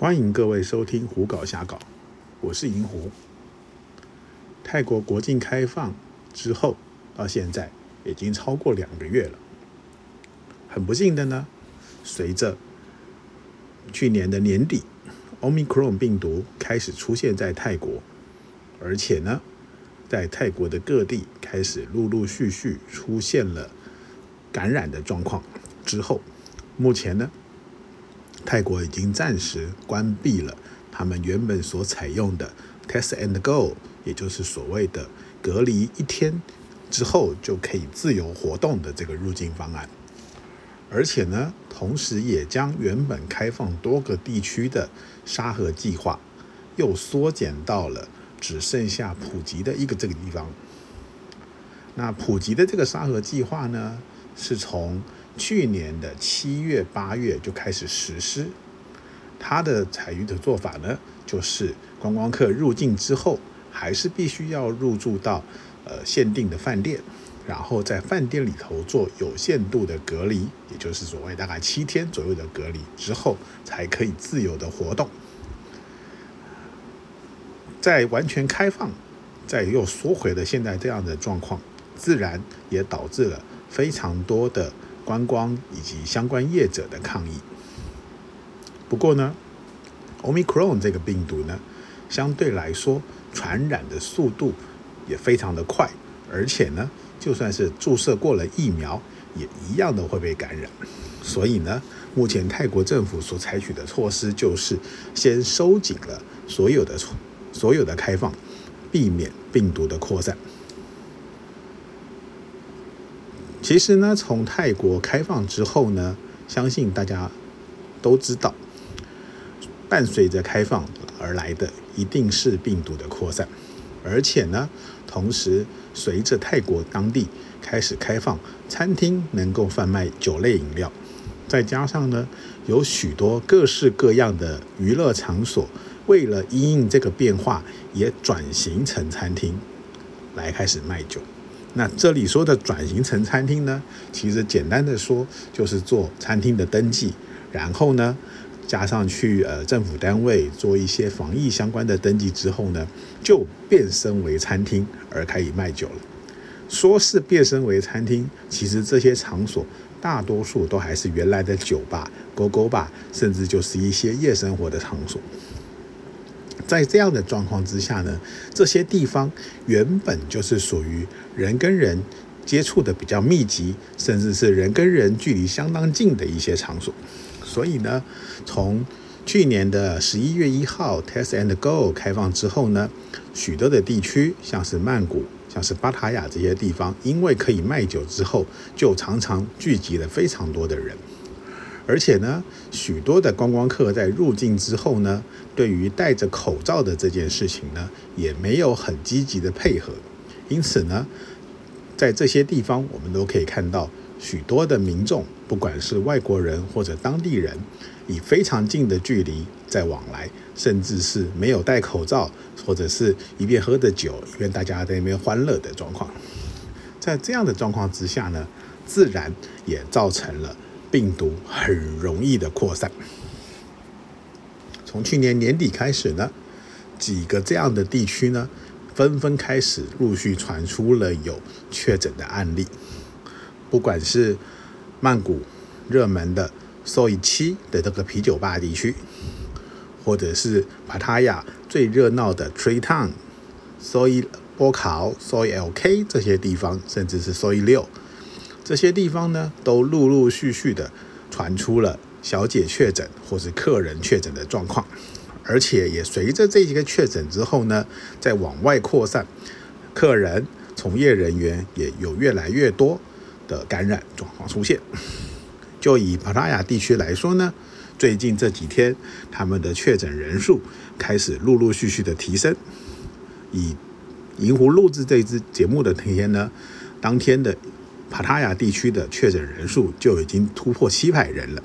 欢迎各位收听《胡搞瞎搞》，我是银狐。泰国国境开放之后，到现在已经超过两个月了。很不幸的呢，随着去年的年底，Omicron 病毒开始出现在泰国，而且呢，在泰国的各地开始陆陆续续出现了感染的状况之后，目前呢。泰国已经暂时关闭了他们原本所采用的 test and go，也就是所谓的隔离一天之后就可以自由活动的这个入境方案，而且呢，同时也将原本开放多个地区的沙盒计划又缩减到了只剩下普吉的一个这个地方。那普吉的这个沙盒计划呢，是从去年的七月、八月就开始实施，它的采用的做法呢，就是观光客入境之后，还是必须要入住到呃限定的饭店，然后在饭店里头做有限度的隔离，也就是所谓大概七天左右的隔离之后，才可以自由的活动。在完全开放，再又缩回了现在这样的状况，自然也导致了非常多的。观光以及相关业者的抗议。不过呢，Omicron 这个病毒呢，相对来说传染的速度也非常的快，而且呢，就算是注射过了疫苗，也一样的会被感染。所以呢，目前泰国政府所采取的措施就是先收紧了所有的所有的开放，避免病毒的扩散。其实呢，从泰国开放之后呢，相信大家都知道，伴随着开放而来的一定是病毒的扩散，而且呢，同时随着泰国当地开始开放，餐厅能够贩卖酒类饮料，再加上呢，有许多各式各样的娱乐场所，为了因应这个变化，也转型成餐厅来开始卖酒。那这里说的转型成餐厅呢，其实简单的说就是做餐厅的登记，然后呢加上去呃政府单位做一些防疫相关的登记之后呢，就变身为餐厅而可以卖酒了。说是变身为餐厅，其实这些场所大多数都还是原来的酒吧、勾勾吧，甚至就是一些夜生活的场所。在这样的状况之下呢，这些地方原本就是属于人跟人接触的比较密集，甚至是人跟人距离相当近的一些场所。所以呢，从去年的十一月一号 Test and Go 开放之后呢，许多的地区，像是曼谷、像是巴塔雅这些地方，因为可以卖酒之后，就常常聚集了非常多的人。而且呢，许多的观光客在入境之后呢，对于戴着口罩的这件事情呢，也没有很积极的配合。因此呢，在这些地方，我们都可以看到许多的民众，不管是外国人或者当地人，以非常近的距离在往来，甚至是没有戴口罩，或者是一边喝着酒，一边大家在那边欢乐的状况。在这样的状况之下呢，自然也造成了。病毒很容易的扩散。从去年年底开始呢，几个这样的地区呢，纷纷开始陆续传出了有确诊的案例。不管是曼谷热门的 Soi 七的这个啤酒吧地区，或者是帕塔亚最热闹的 Tree Town、Soi 波考、Soi LK 这些地方，甚至是 Soi 六。这些地方呢，都陆陆续续的传出了小姐确诊或是客人确诊的状况，而且也随着这几个确诊之后呢，在往外扩散，客人、从业人员也有越来越多的感染状况出现。就以帕拉雅地区来说呢，最近这几天他们的确诊人数开始陆陆续续的提升。以银湖录制这支节目的那天呢，当天的。帕塔亚地区的确诊人数就已经突破七百人了，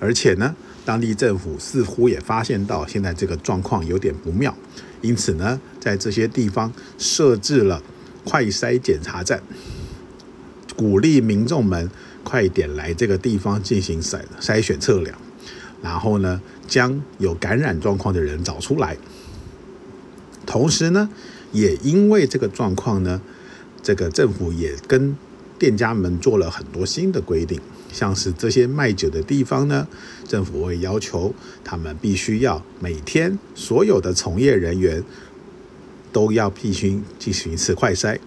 而且呢，当地政府似乎也发现到现在这个状况有点不妙，因此呢，在这些地方设置了快筛检查站，鼓励民众们快点来这个地方进行筛筛选测量。然后呢，将有感染状况的人找出来。同时呢，也因为这个状况呢，这个政府也跟店家们做了很多新的规定，像是这些卖酒的地方呢，政府会要求他们必须要每天所有的从业人员都要必须进行一次快筛。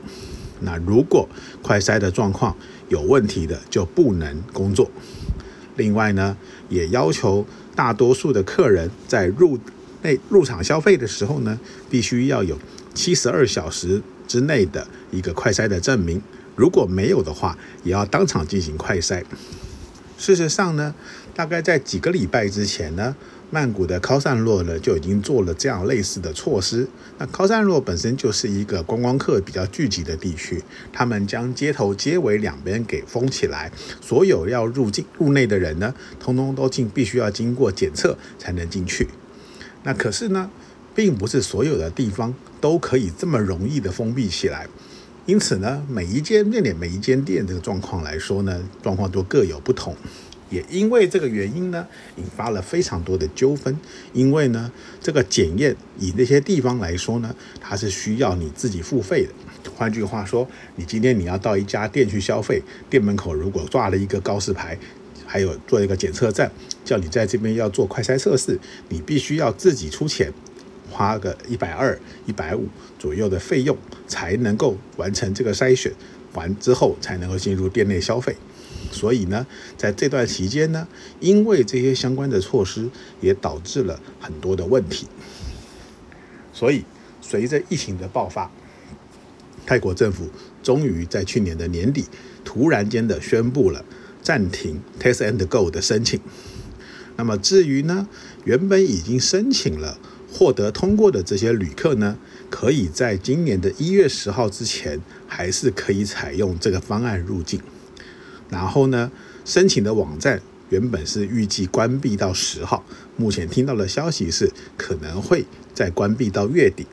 那如果快筛的状况有问题的，就不能工作。另外呢，也要求大多数的客人在入内入场消费的时候呢，必须要有七十二小时之内的一个快筛的证明。如果没有的话，也要当场进行快筛。事实上呢，大概在几个礼拜之前呢，曼谷的高山洛呢就已经做了这样类似的措施。那高山洛本身就是一个观光客比较聚集的地区，他们将街头街尾两边给封起来，所有要入境入内的人呢，通通都进，必须要经过检测才能进去。那可是呢，并不是所有的地方都可以这么容易的封闭起来，因此呢，每一间店里每一间店这个状况来说呢，状况都各有不同。也因为这个原因呢，引发了非常多的纠纷。因为呢，这个检验以那些地方来说呢，它是需要你自己付费的。换句话说，你今天你要到一家店去消费，店门口如果挂了一个告示牌，还有做一个检测站，叫你在这边要做快筛测试，你必须要自己出钱，花个一百二、一百五左右的费用，才能够完成这个筛选，完之后才能够进入店内消费。所以呢，在这段期间呢，因为这些相关的措施，也导致了很多的问题。所以，随着疫情的爆发，泰国政府终于在去年的年底，突然间的宣布了暂停 Test and Go 的申请。那么，至于呢，原本已经申请了、获得通过的这些旅客呢，可以在今年的一月十号之前，还是可以采用这个方案入境。然后呢，申请的网站原本是预计关闭到十号，目前听到的消息是可能会再关闭到月底。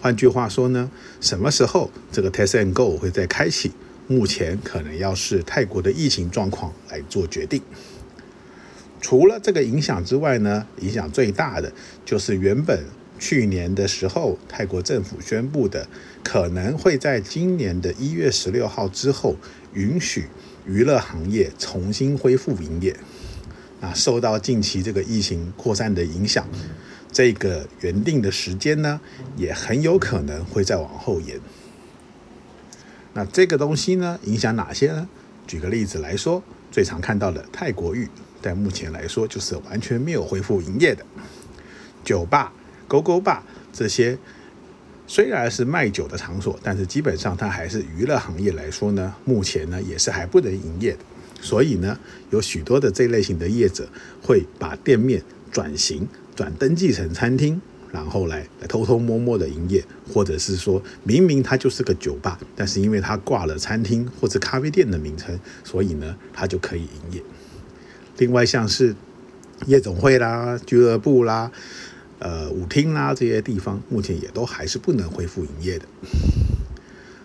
换句话说呢，什么时候这个 Test and Go 会再开启？目前可能要视泰国的疫情状况来做决定。除了这个影响之外呢，影响最大的就是原本去年的时候泰国政府宣布的，可能会在今年的一月十六号之后。允许娱乐行业重新恢复营业，那，受到近期这个疫情扩散的影响，这个原定的时间呢，也很有可能会再往后延。那这个东西呢，影响哪些呢？举个例子来说，最常看到的泰国浴，在目前来说就是完全没有恢复营业的。酒吧、勾勾吧这些。虽然是卖酒的场所，但是基本上它还是娱乐行业来说呢，目前呢也是还不能营业的。所以呢，有许多的这类型的业者会把店面转型、转登记成餐厅，然后来来偷偷摸摸的营业，或者是说明明它就是个酒吧，但是因为它挂了餐厅或者咖啡店的名称，所以呢它就可以营业。另外像是夜总会啦、俱乐部啦。呃，舞厅啦这些地方，目前也都还是不能恢复营业的。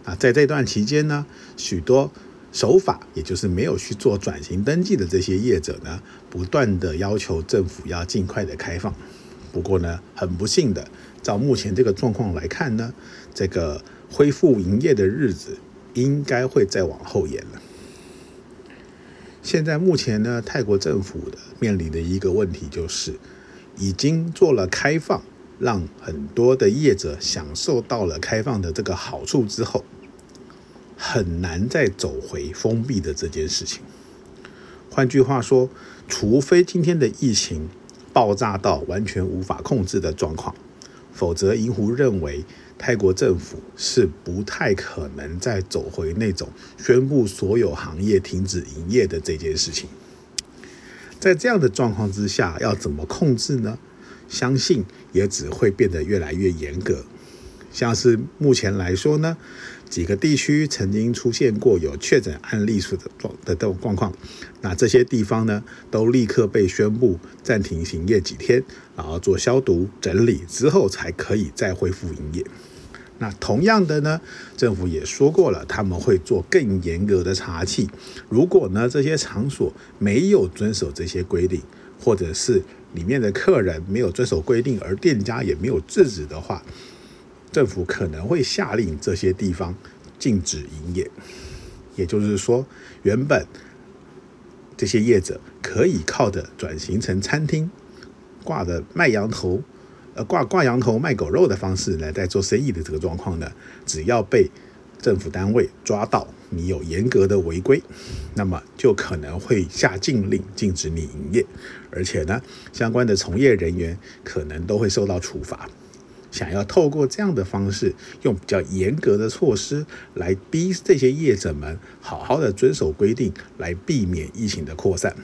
啊，在这段期间呢，许多守法，也就是没有去做转型登记的这些业者呢，不断的要求政府要尽快的开放。不过呢，很不幸的，照目前这个状况来看呢，这个恢复营业的日子应该会再往后延了。现在目前呢，泰国政府的面临的一个问题就是。已经做了开放，让很多的业者享受到了开放的这个好处之后，很难再走回封闭的这件事情。换句话说，除非今天的疫情爆炸到完全无法控制的状况，否则银湖认为泰国政府是不太可能再走回那种宣布所有行业停止营业的这件事情。在这样的状况之下，要怎么控制呢？相信也只会变得越来越严格。像是目前来说呢，几个地区曾经出现过有确诊案例数的状的这种状况，那这些地方呢，都立刻被宣布暂停营业几天，然后做消毒整理之后，才可以再恢复营业。那同样的呢，政府也说过了，他们会做更严格的查气。如果呢这些场所没有遵守这些规定，或者是里面的客人没有遵守规定，而店家也没有制止的话，政府可能会下令这些地方禁止营业。也就是说，原本这些业者可以靠着转型成餐厅，挂着卖羊头。挂挂羊头卖狗肉的方式来在做生意的这个状况呢，只要被政府单位抓到你有严格的违规，那么就可能会下禁令禁止你营业，而且呢，相关的从业人员可能都会受到处罚。想要透过这样的方式，用比较严格的措施来逼这些业者们好好的遵守规定，来避免疫情的扩散。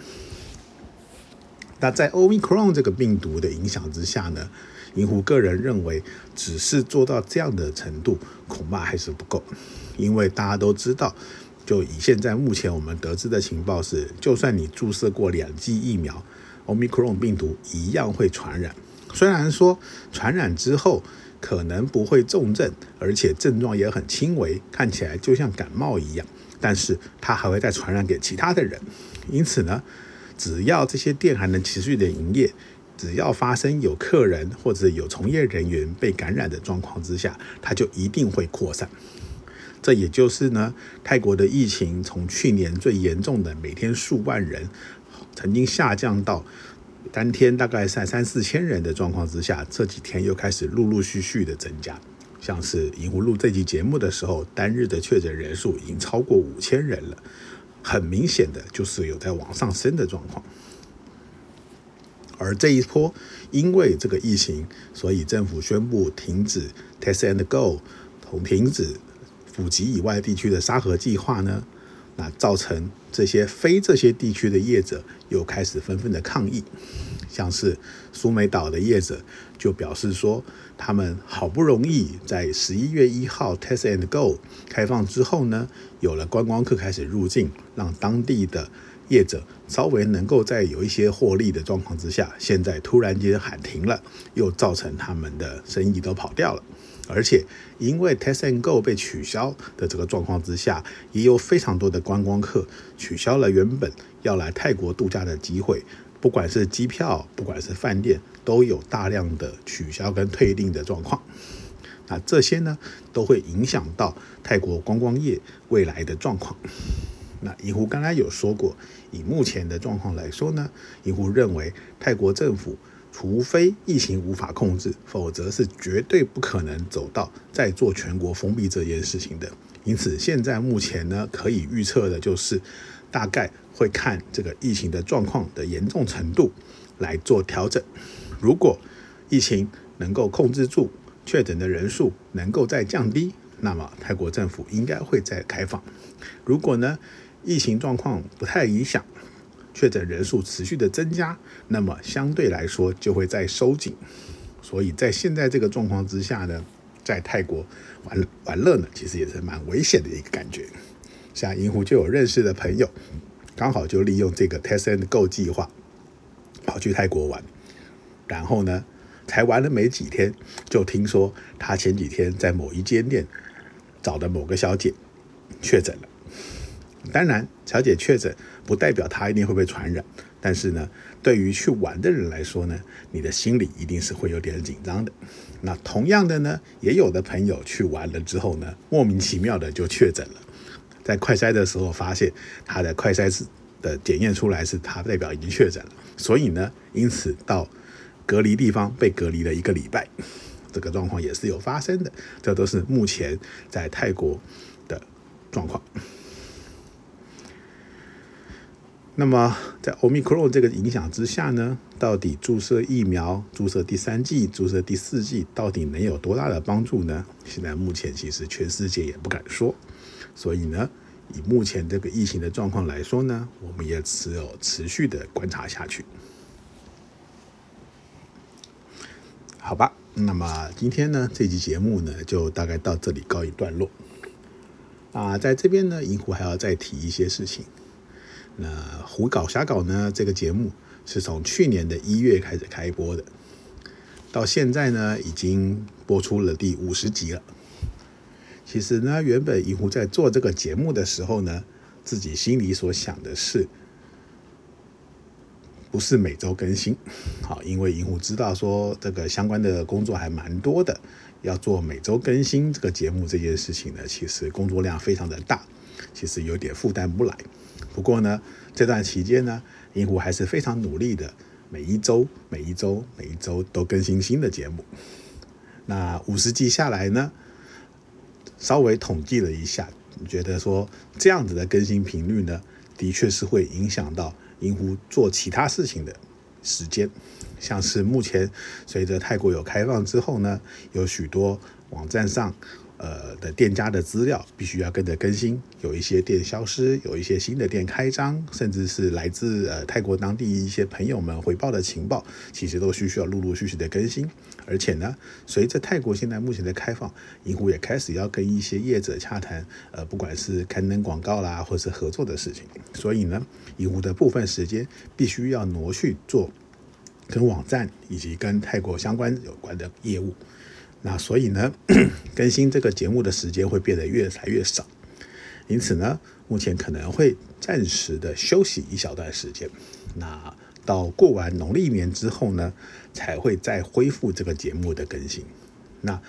那在 Omicron 这个病毒的影响之下呢？银湖个人认为，只是做到这样的程度，恐怕还是不够。因为大家都知道，就以现在目前我们得知的情报是，就算你注射过两剂疫苗，Omicron 病毒一样会传染。虽然说传染之后可能不会重症，而且症状也很轻微，看起来就像感冒一样，但是它还会再传染给其他的人。因此呢，只要这些店还能持续的营业。只要发生有客人或者有从业人员被感染的状况之下，它就一定会扩散。这也就是呢，泰国的疫情从去年最严重的每天数万人，曾经下降到当天大概在三四千人的状况之下，这几天又开始陆陆续续的增加。像是银湖录这期节目的时候，单日的确诊人数已经超过五千人了，很明显的就是有在往上升的状况。而这一波，因为这个疫情，所以政府宣布停止 Test and Go，同停止普及以外地区的沙盒计划呢，那造成这些非这些地区的业者又开始纷纷的抗议，像是苏梅岛的业者就表示说，他们好不容易在十一月一号 Test and Go 开放之后呢，有了观光客开始入境，让当地的。业者稍微能够在有一些获利的状况之下，现在突然间喊停了，又造成他们的生意都跑掉了。而且因为 Test and Go 被取消的这个状况之下，也有非常多的观光客取消了原本要来泰国度假的机会，不管是机票，不管是饭店，都有大量的取消跟退订的状况。那这些呢，都会影响到泰国观光业未来的状况。那银湖刚才有说过，以目前的状况来说呢，银湖认为泰国政府除非疫情无法控制，否则是绝对不可能走到再做全国封闭这件事情的。因此，现在目前呢，可以预测的就是大概会看这个疫情的状况的严重程度来做调整。如果疫情能够控制住，确诊的人数能够再降低，那么泰国政府应该会再开放。如果呢？疫情状况不太影响，确诊人数持续的增加，那么相对来说就会在收紧。所以在现在这个状况之下呢，在泰国玩玩乐呢，其实也是蛮危险的一个感觉。像银湖就有认识的朋友，刚好就利用这个 Test and Go 计划跑去泰国玩，然后呢，才玩了没几天，就听说他前几天在某一间店找的某个小姐确诊了。当然，小姐确诊不代表她一定会被传染，但是呢，对于去玩的人来说呢，你的心里一定是会有点紧张的。那同样的呢，也有的朋友去玩了之后呢，莫名其妙的就确诊了，在快筛的时候发现他的快筛是的检验出来是他代表已经确诊了，所以呢，因此到隔离地方被隔离了一个礼拜，这个状况也是有发生的。这都是目前在泰国的状况。那么，在 Omicron 这个影响之下呢，到底注射疫苗、注射第三剂、注射第四剂，到底能有多大的帮助呢？现在目前其实全世界也不敢说。所以呢，以目前这个疫情的状况来说呢，我们也只有持续的观察下去。好吧，那么今天呢，这期节目呢，就大概到这里告一段落。啊，在这边呢，银湖还要再提一些事情。那胡搞瞎搞呢？这个节目是从去年的一月开始开播的，到现在呢已经播出了第五十集了。其实呢，原本银狐在做这个节目的时候呢，自己心里所想的是，不是每周更新，好，因为银狐知道说这个相关的工作还蛮多的，要做每周更新这个节目这件事情呢，其实工作量非常的大，其实有点负担不来。不过呢，这段期间呢，银狐还是非常努力的，每一周、每一周、每一周都更新新的节目。那五十集下来呢，稍微统计了一下，觉得说这样子的更新频率呢，的确是会影响到银狐做其他事情的时间。像是目前随着泰国有开放之后呢，有许多网站上。呃的店家的资料必须要跟着更新，有一些店消失，有一些新的店开张，甚至是来自呃泰国当地一些朋友们回报的情报，其实都需需要陆陆续续的更新。而且呢，随着泰国现在目前的开放，银湖也开始要跟一些业者洽谈，呃，不管是刊登广告啦，或是合作的事情。所以呢，银湖的部分时间必须要挪去做跟网站以及跟泰国相关有关的业务。那所以呢，更新这个节目的时间会变得越来越少，因此呢，目前可能会暂时的休息一小段时间。那到过完农历年之后呢，才会再恢复这个节目的更新。那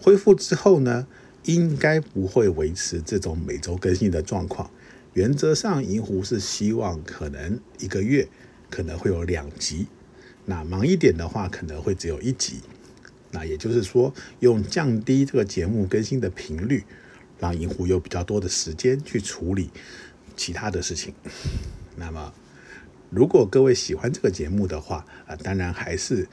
恢复之后呢，应该不会维持这种每周更新的状况。原则上，银狐是希望可能一个月可能会有两集，那忙一点的话，可能会只有一集。那也就是说，用降低这个节目更新的频率，让银狐有比较多的时间去处理其他的事情。那么，如果各位喜欢这个节目的话，啊，当然还是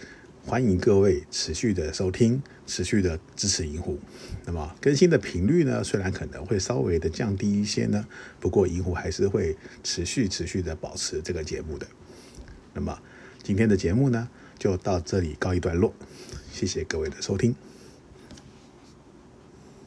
欢迎各位持续的收听，持续的支持银狐。那么，更新的频率呢，虽然可能会稍微的降低一些呢，不过银狐还是会持续持续的保持这个节目的。那么，今天的节目呢，就到这里告一段落。谢谢各位的收听。